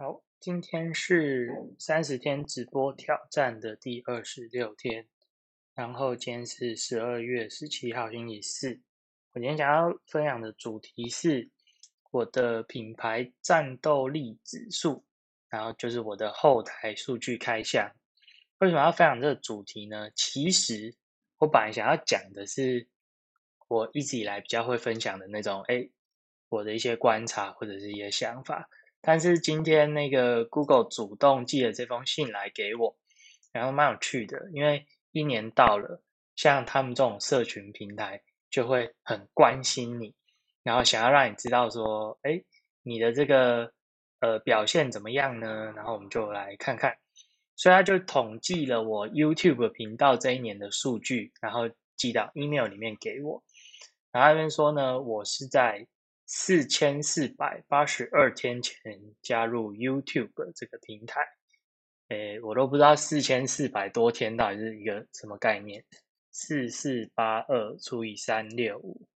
好，今天是三十天直播挑战的第二十六天，然后今天是十二月十七号星期四。我今天想要分享的主题是我的品牌战斗力指数，然后就是我的后台数据开箱。为什么要分享这个主题呢？其实我本来想要讲的是我一直以来比较会分享的那种，哎，我的一些观察或者是一些想法。但是今天那个 Google 主动寄了这封信来给我，然后蛮有趣的，因为一年到了，像他们这种社群平台就会很关心你，然后想要让你知道说，哎，你的这个呃表现怎么样呢？然后我们就来看看，所以他就统计了我 YouTube 频道这一年的数据，然后寄到 email 里面给我，然后那边说呢，我是在。四千四百八十二天前加入 YouTube 这个平台，诶，我都不知道四千四百多天到底是一个什么概念。四四八二除以三六五，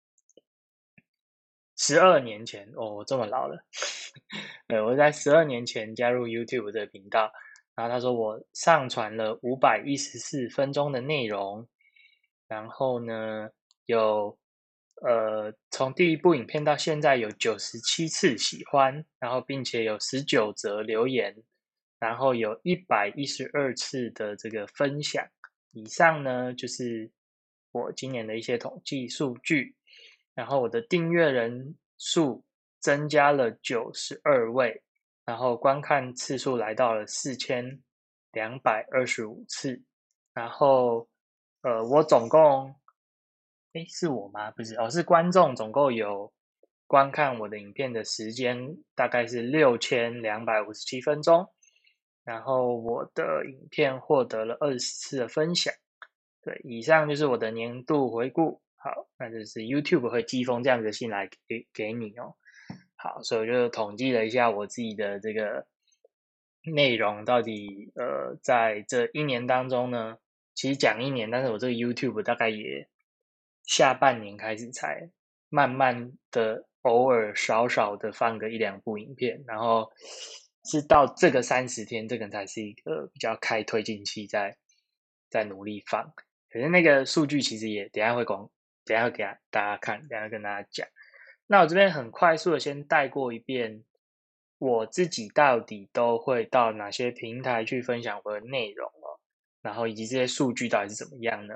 十二年前哦，我这么老了。对，我在十二年前加入 YouTube 这个频道，然后他说我上传了五百一十四分钟的内容，然后呢有。呃，从第一部影片到现在有九十七次喜欢，然后并且有十九则留言，然后有一百一十二次的这个分享。以上呢就是我今年的一些统计数据。然后我的订阅人数增加了九十二位，然后观看次数来到了四千两百二十五次。然后呃，我总共。哎，是我吗？不是哦，是观众总共有观看我的影片的时间大概是六千两百五十七分钟，然后我的影片获得了二十次的分享。对，以上就是我的年度回顾。好，那就是 YouTube 会寄封这样子的信来给给你哦。好，所以我就统计了一下我自己的这个内容，到底呃，在这一年当中呢，其实讲一年，但是我这个 YouTube 大概也。下半年开始才慢慢的偶尔少少的放个一两部影片，然后是到这个三十天，这个才是一个比较开推进器，在在努力放。可是那个数据其实也等下会讲，等下给大家看，等下跟大家讲。那我这边很快速的先带过一遍，我自己到底都会到哪些平台去分享我的内容哦，然后以及这些数据到底是怎么样呢？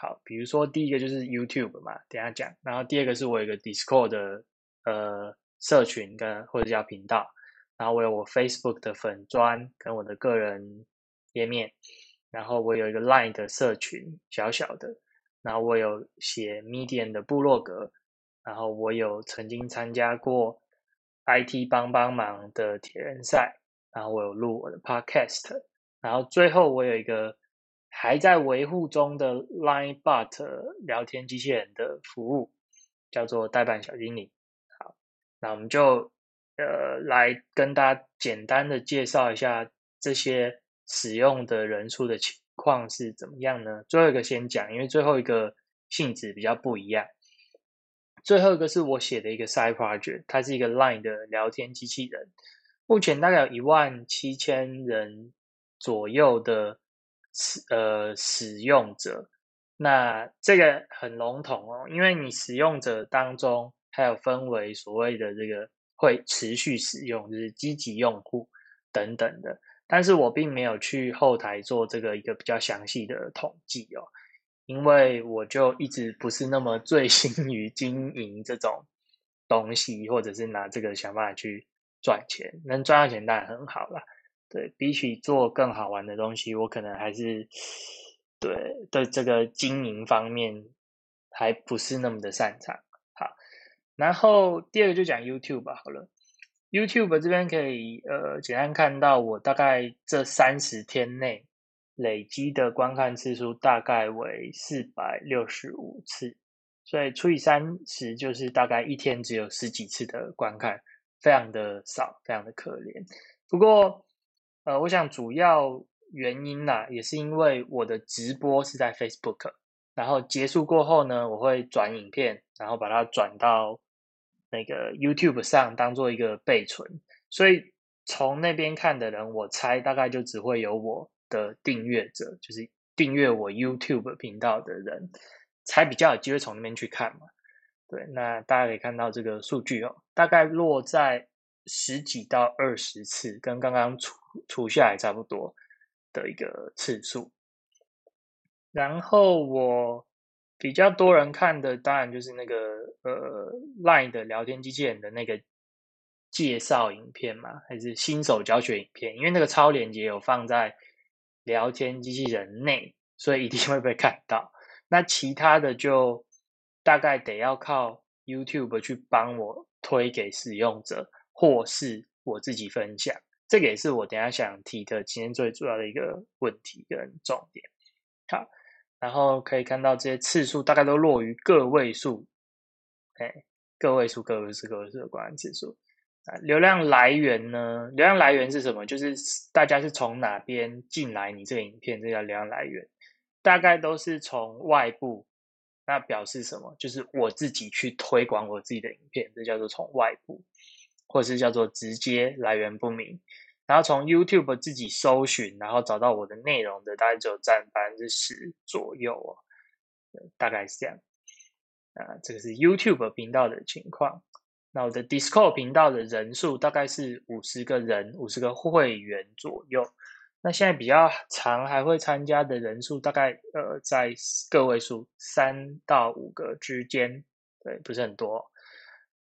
好，比如说第一个就是 YouTube 嘛，等下讲。然后第二个是我有一个 Discord 的呃社群跟或者叫频道，然后我有我 Facebook 的粉砖跟我的个人页面，然后我有一个 Line 的社群小小的，然后我有写 Medium 的部落格，然后我有曾经参加过 IT 帮帮忙的铁人赛，然后我有录我的 Podcast，然后最后我有一个。还在维护中的 Line Bot 聊天机器人的服务叫做代办小经理。好，那我们就呃来跟大家简单的介绍一下这些使用的人数的情况是怎么样呢？最后一个先讲，因为最后一个性质比较不一样。最后一个是我写的一个 Side Project，它是一个 Line 的聊天机器人，目前大概有一万七千人左右的。使呃使用者，那这个很笼统哦，因为你使用者当中还有分为所谓的这个会持续使用，就是积极用户等等的。但是我并没有去后台做这个一个比较详细的统计哦，因为我就一直不是那么醉心于经营这种东西，或者是拿这个想法去赚钱，能赚到钱当然很好了。对比起做更好玩的东西，我可能还是对对这个经营方面还不是那么的擅长。好，然后第二个就讲 YouTube 吧。好了，YouTube 这边可以呃简单看到我大概这三十天内累积的观看次数大概为四百六十五次，所以除以三十就是大概一天只有十几次的观看，非常的少，非常的可怜。不过。呃，我想主要原因呐，也是因为我的直播是在 Facebook，然后结束过后呢，我会转影片，然后把它转到那个 YouTube 上当做一个备存，所以从那边看的人，我猜大概就只会有我的订阅者，就是订阅我 YouTube 频道的人，才比较有机会从那边去看嘛。对，那大家可以看到这个数据哦，大概落在十几到二十次，跟刚刚除除下来差不多的一个次数。然后我比较多人看的，当然就是那个呃 Line 的聊天机器人的那个介绍影片嘛，还是新手教学影片，因为那个超链接有放在聊天机器人内，所以一定会被看到。那其他的就。大概得要靠 YouTube 去帮我推给使用者，或是我自己分享。这个也是我等下想提的今天最主要的一个问题跟重点。好，然后可以看到这些次数大概都落于个位数，哎，个位数、个位数、个位数的观看次数。啊，流量来源呢？流量来源是什么？就是大家是从哪边进来你这个影片，这叫流量来源。大概都是从外部。那表示什么？就是我自己去推广我自己的影片，这叫做从外部，或是叫做直接来源不明。然后从 YouTube 自己搜寻，然后找到我的内容的，大概只有占百分之十左右哦，大概是这样。啊，这个是 YouTube 频道的情况。那我的 Discord 频道的人数大概是五十个人，五十个会员左右。那现在比较长还会参加的人数大概呃在个位数三到五个之间，对，不是很多。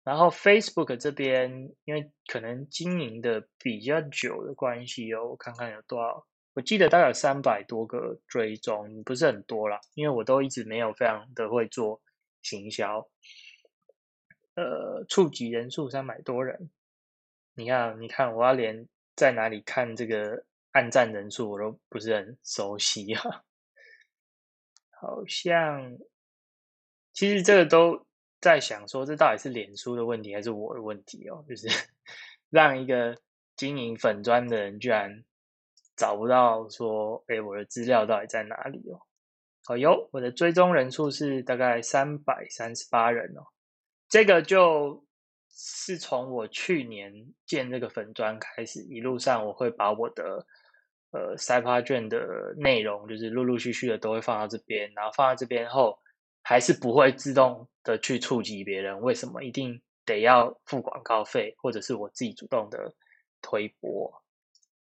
然后 Facebook 这边因为可能经营的比较久的关系哦，我看看有多少，我记得大概有三百多个追踪，不是很多啦，因为我都一直没有非常的会做行销。呃，触及人数三百多人，你看，你看，我要连在哪里看这个？按赞人数我都不是很熟悉啊，好像其实这个都在想说，这到底是脸书的问题还是我的问题哦？就是 让一个经营粉砖的人居然找不到说，哎，我的资料到底在哪里哦？哦哟，我的追踪人数是大概三百三十八人哦，这个就是从我去年建这个粉砖开始，一路上我会把我的。呃，塞趴卷的内容就是陆陆续续的都会放到这边，然后放到这边后，还是不会自动的去触及别人。为什么？一定得要付广告费，或者是我自己主动的推播。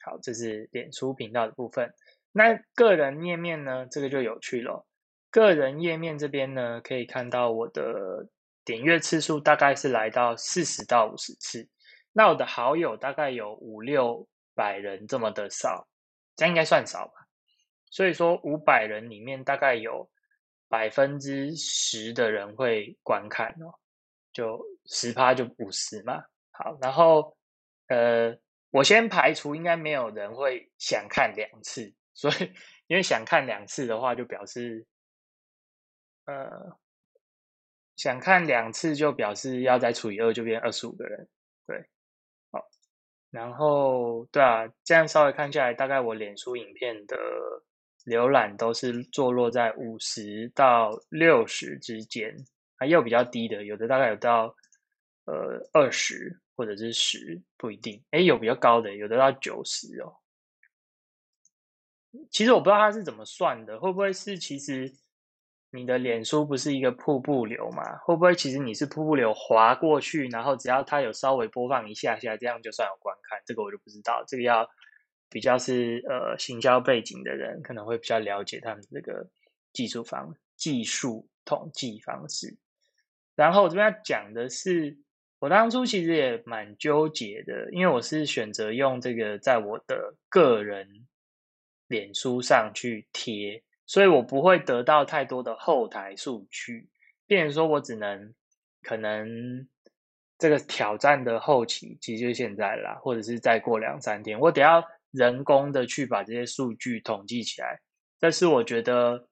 好，这是脸书频道的部分。那个人页面呢？这个就有趣了。个人页面这边呢，可以看到我的点阅次数大概是来到四十到五十次。那我的好友大概有五六百人这么的少。这应该算少吧，所以说五百人里面大概有百分之十的人会观看哦，就十趴就五十嘛。好，然后呃，我先排除应该没有人会想看两次，所以因为想看两次的话，就表示呃想看两次就表示要再除以二，就变二十五个人，对。好然后，对啊，这样稍微看下来，大概我脸书影片的浏览都是坐落在五十到六十之间，还有比较低的，有的大概有到呃二十或者是十，不一定。哎，有比较高的，有的到九十哦。其实我不知道它是怎么算的，会不会是其实。你的脸书不是一个瀑布流嘛？会不会其实你是瀑布流滑过去，然后只要它有稍微播放一下下，这样就算有观看？这个我就不知道，这个要比较是呃行销背景的人可能会比较了解他们这个技术方技术统计方式。然后我这边要讲的是，我当初其实也蛮纠结的，因为我是选择用这个在我的个人脸书上去贴。所以我不会得到太多的后台数据，变成说我只能可能这个挑战的后期，其实就现在啦，或者是再过两三天，我得要人工的去把这些数据统计起来。但是我觉得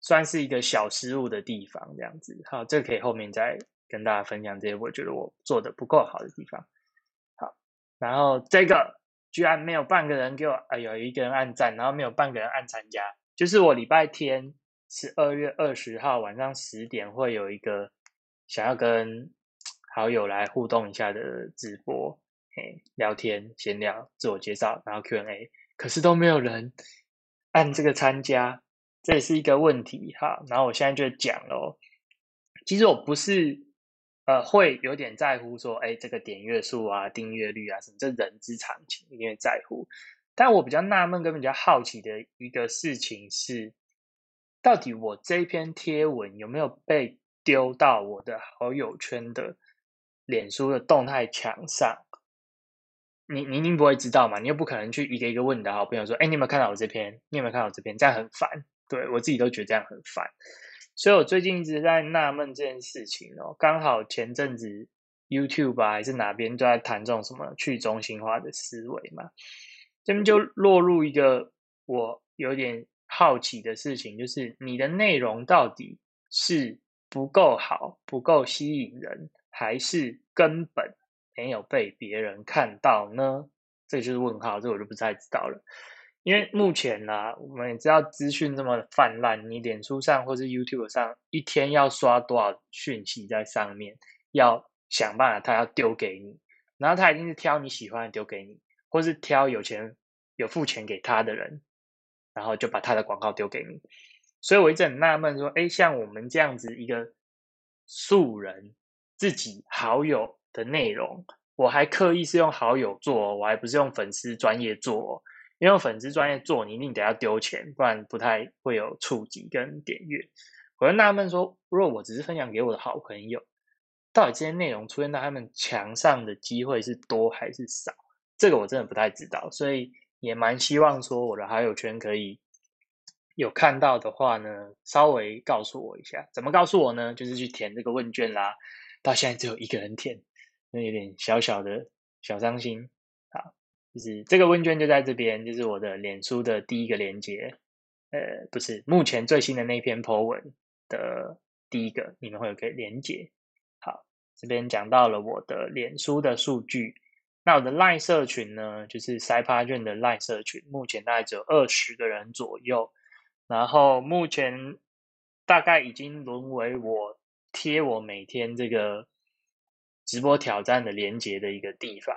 算是一个小失误的地方，这样子。好，这可以后面再跟大家分享这些我觉得我做的不够好的地方。好，然后这个居然没有半个人给我，哎，有一个人按赞，然后没有半个人按参加。就是我礼拜天十二月二十号晚上十点会有一个想要跟好友来互动一下的直播，哎聊天闲聊、自我介绍，然后 Q&A，可是都没有人按这个参加，这也是一个问题哈。然后我现在就讲喽，其实我不是呃会有点在乎说，哎，这个点阅数啊、订阅率啊什么，这人之常情，一定会在乎。但我比较纳闷跟比较好奇的一个事情是，到底我这篇贴文有没有被丢到我的好友圈的脸书的动态墙上？你你一定不会知道嘛？你又不可能去一个一个问你的好朋友说：“哎，你有没有看到我这篇？你有没有看到我这篇？”这样很烦，对我自己都觉得这样很烦。所以我最近一直在纳闷这件事情哦。刚好前阵子 YouTube 啊还是哪边都在谈这种什么去中心化的思维嘛。这边就落入一个我有点好奇的事情，就是你的内容到底是不够好、不够吸引人，还是根本没有被别人看到呢？这就是问号，这我就不太知道了。因为目前呢，我们也知道资讯这么泛滥，你脸书上或是 YouTube 上一天要刷多少讯息在上面，要想办法他要丢给你，然后他一定是挑你喜欢的丢给你。或是挑有钱有付钱给他的人，然后就把他的广告丢给你。所以我一直很纳闷，说：哎，像我们这样子一个素人自己好友的内容，我还刻意是用好友做，我还不是用粉丝专业做。因为粉丝专业做，你一定得要丢钱，不然不太会有触及跟点阅。我就纳闷说：如果我只是分享给我的好朋友，到底这些内容出现在他们墙上的机会是多还是少？这个我真的不太知道，所以也蛮希望说我的好友圈可以有看到的话呢，稍微告诉我一下。怎么告诉我呢？就是去填这个问卷啦。到现在只有一个人填，那有点小小的小伤心。好，就是这个问卷就在这边，就是我的脸书的第一个连接，呃，不是目前最新的那篇 po 文的第一个，你们会有个连接。好，这边讲到了我的脸书的数据。那我的赖社群呢，就是塞帕卷的赖社群，目前大概只有二十个人左右。然后目前大概已经沦为我贴我每天这个直播挑战的连接的一个地方。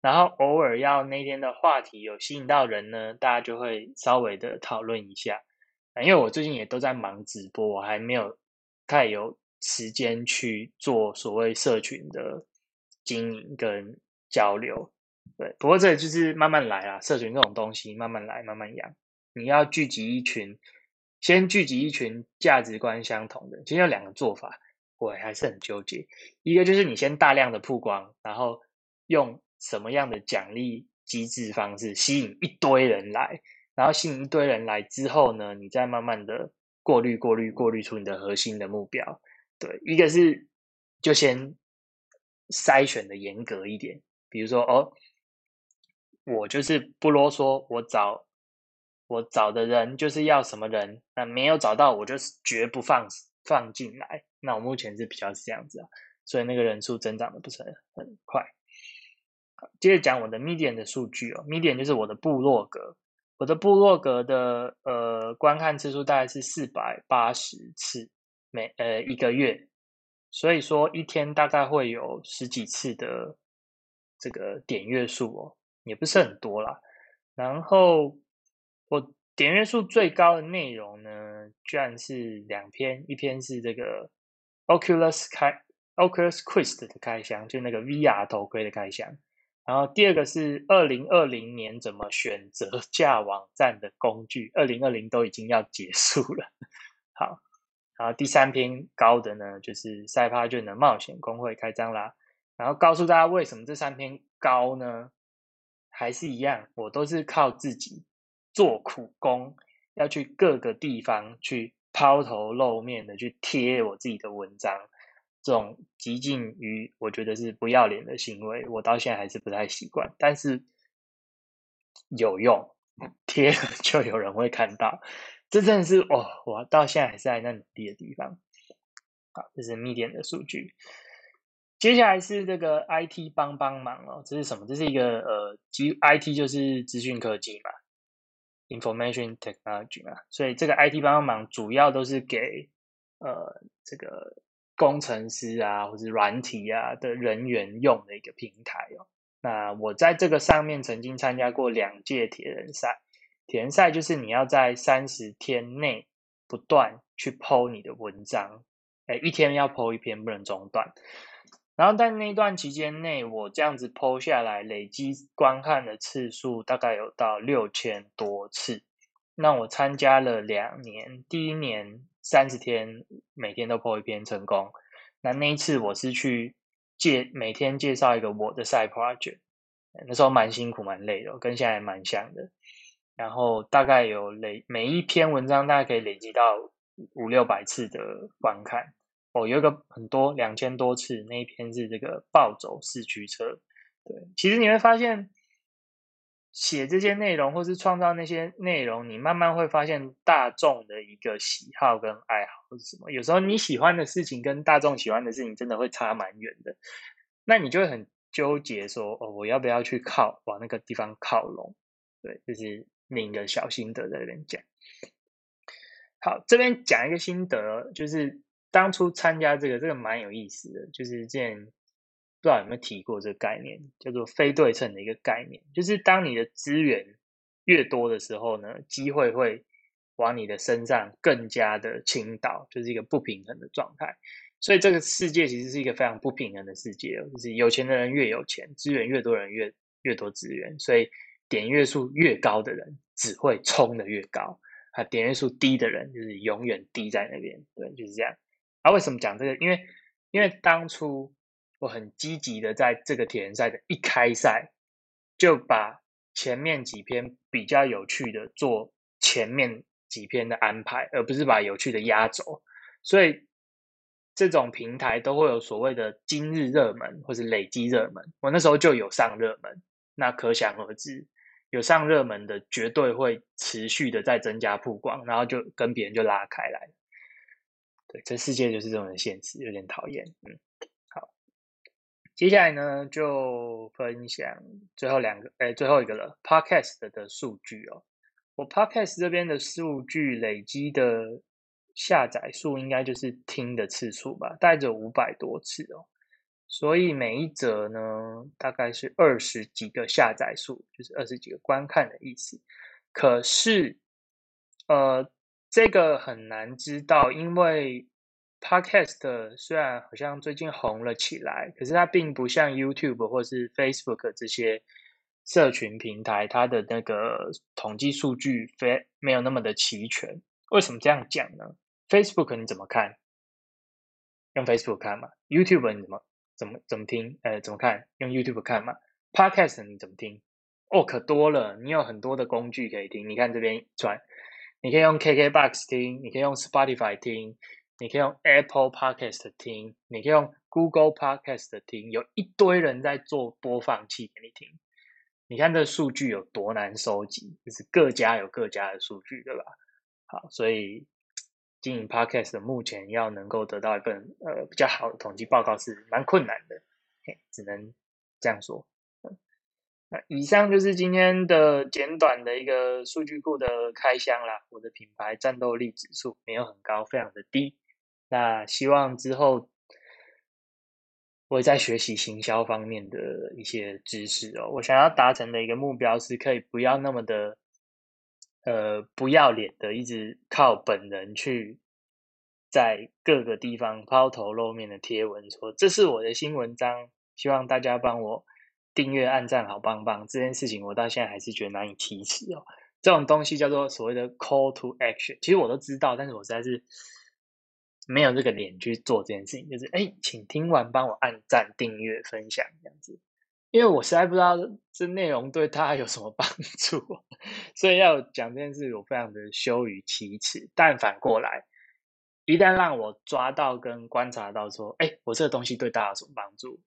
然后偶尔要那天的话题有吸引到人呢，大家就会稍微的讨论一下。因为我最近也都在忙直播，我还没有太有时间去做所谓社群的经营跟。交流，对，不过这就是慢慢来啊。社群这种东西，慢慢来，慢慢养。你要聚集一群，先聚集一群价值观相同的。其实有两个做法，我还是很纠结。一个就是你先大量的曝光，然后用什么样的奖励机制方式吸引一堆人来，然后吸引一堆人来之后呢，你再慢慢的过滤、过滤、过滤出你的核心的目标。对，一个是就先筛选的严格一点。比如说哦，我就是不啰嗦，我找我找的人就是要什么人，那没有找到，我就是绝不放放进来。那我目前是比较是这样子啊，所以那个人数增长的不是很很快。接着讲我的 Medium 的数据哦，Medium 就是我的部落格，我的部落格的呃观看次数大概是四百八十次每呃一个月，所以说一天大概会有十几次的。这个点阅数哦，也不是很多啦。然后我点阅数最高的内容呢，居然是两篇，一篇是这个 Oculus 开 Oculus Quest 的开箱，就那个 VR 头盔的开箱。然后第二个是二零二零年怎么选择架网站的工具，二零二零都已经要结束了。好，然后第三篇高的呢，就是赛帕卷的冒险公会开张啦。然后告诉大家为什么这三篇高呢？还是一样，我都是靠自己做苦工，要去各个地方去抛头露面的去贴我自己的文章，这种极尽于我觉得是不要脸的行为，我到现在还是不太习惯。但是有用，贴了 就有人会看到，这真的是哦，我到现在还是在那努力的地方。好，这是密点的数据。接下来是这个 IT 帮帮忙哦，这是什么？这是一个呃，基 IT 就是资讯科技嘛，information technology 啊，所以这个 IT 帮帮忙主要都是给呃这个工程师啊或者软体啊的人员用的一个平台哦。那我在这个上面曾经参加过两届铁人赛，铁人赛就是你要在三十天内不断去剖你的文章，哎，一天要剖一篇，不能中断。然后在那段期间内，我这样子剖下来，累积观看的次数大概有到六千多次。那我参加了两年，第一年三十天，每天都剖一篇成功。那那一次我是去介每天介绍一个我的赛 project，那时候蛮辛苦蛮累的，跟现在蛮像的。然后大概有累每一篇文章大概可以累积到五六百次的观看。哦，有一个很多两千多次那一篇是这个暴走四驱车。对，其实你会发现。写这些内容，或是创造那些内容，你慢慢会发现大众的一个喜好跟爱好是什么。有时候你喜欢的事情跟大众喜欢的事情真的会差蛮远的，那你就会很纠结，说哦，我要不要去靠往那个地方靠拢？对，就是另一个小心得在这边讲。好，这边讲一个心得，就是当初参加这个，这个蛮有意思的，就是这件。不知道有没有提过这个概念，叫做非对称的一个概念，就是当你的资源越多的时候呢，机会会往你的身上更加的倾倒，就是一个不平衡的状态。所以这个世界其实是一个非常不平衡的世界，就是有钱的人越有钱，资源越多人越越多资源，所以点阅数越高的人只会冲的越高，啊，点阅数低的人就是永远低在那边，对，就是这样。啊，为什么讲这个？因为因为当初。我很积极的在这个铁人赛的一开赛，就把前面几篇比较有趣的做前面几篇的安排，而不是把有趣的压轴。所以这种平台都会有所谓的今日热门或是累积热门。我那时候就有上热门，那可想而知，有上热门的绝对会持续的在增加曝光，然后就跟别人就拉开来。对，这世界就是这种现实，有点讨厌，嗯。好接下来呢，就分享最后两个，哎，最后一个了。Podcast 的数据哦，我 Podcast 这边的数据累积的下载数，应该就是听的次数吧，带着五百多次哦。所以每一则呢，大概是二十几个下载数，就是二十几个观看的意思。可是，呃，这个很难知道，因为。Podcast 虽然好像最近红了起来，可是它并不像 YouTube 或是 Facebook 这些社群平台，它的那个统计数据非没有那么的齐全。为什么这样讲呢？Facebook 你怎么看？用 Facebook 看嘛？YouTube 你怎么怎么怎么听？呃，怎么看？用 YouTube 看嘛？Podcast 你怎么听？哦，可多了，你有很多的工具可以听。你看这边转，你可以用 KKBox 听，你可以用 Spotify 听。你可以用 Apple Podcast 听，你可以用 Google Podcast 听，有一堆人在做播放器给你听。你看这数据有多难收集，就是各家有各家的数据，对吧？好，所以经营 Podcast 目前要能够得到一份呃比较好的统计报告是蛮困难的，只能这样说。那以上就是今天的简短的一个数据库的开箱啦。我的品牌战斗力指数没有很高，非常的低。那希望之后我在学习行销方面的一些知识哦。我想要达成的一个目标是可以不要那么的呃不要脸的，一直靠本人去在各个地方抛头露面的贴文，说这是我的新文章，希望大家帮我订阅、按赞、好棒棒。这件事情我到现在还是觉得难以启齿哦。这种东西叫做所谓的 call to action，其实我都知道，但是我实在是。没有这个脸去做这件事情，就是哎，请听完帮我按赞、订阅、分享这样子，因为我实在不知道这内容对他有什么帮助，所以要讲这件事，我非常的羞于启齿。但反过来，一旦让我抓到跟观察到说，哎，我这个东西对大家有什么帮助，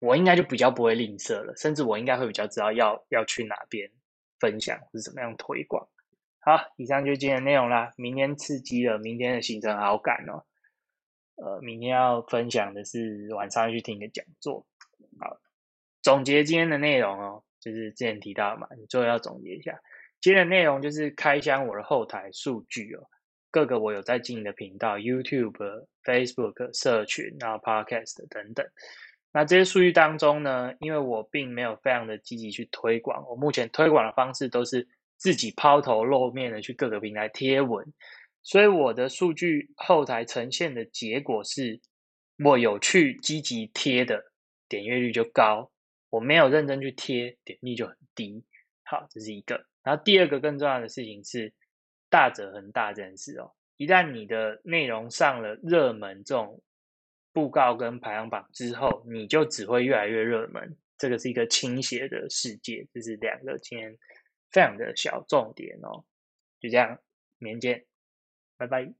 我应该就比较不会吝啬了，甚至我应该会比较知道要要去哪边分享或是怎么样推广。好，以上就是今天内容啦。明天刺激了，明天的行程好赶哦。呃，明天要分享的是晚上去听个讲座。好，总结今天的内容哦，就是之前提到嘛，你最后要总结一下。今天的内容就是开箱我的后台数据哦，各个我有在经营的频道，YouTube、Facebook、社群，然后 Podcast 等等。那这些数据当中呢，因为我并没有非常的积极去推广，我目前推广的方式都是自己抛头露面的去各个平台贴文，所以我的数据后台呈现的结果是，我有去积极贴的点阅率就高，我没有认真去贴点率就很低。好，这是一个。然后第二个更重要的事情是大者恒大这件事哦，一旦你的内容上了热门这种。布告跟排行榜之后，你就只会越来越热门。这个是一个倾斜的世界，这是两个今天非常的小重点哦。就这样，明天见，拜拜。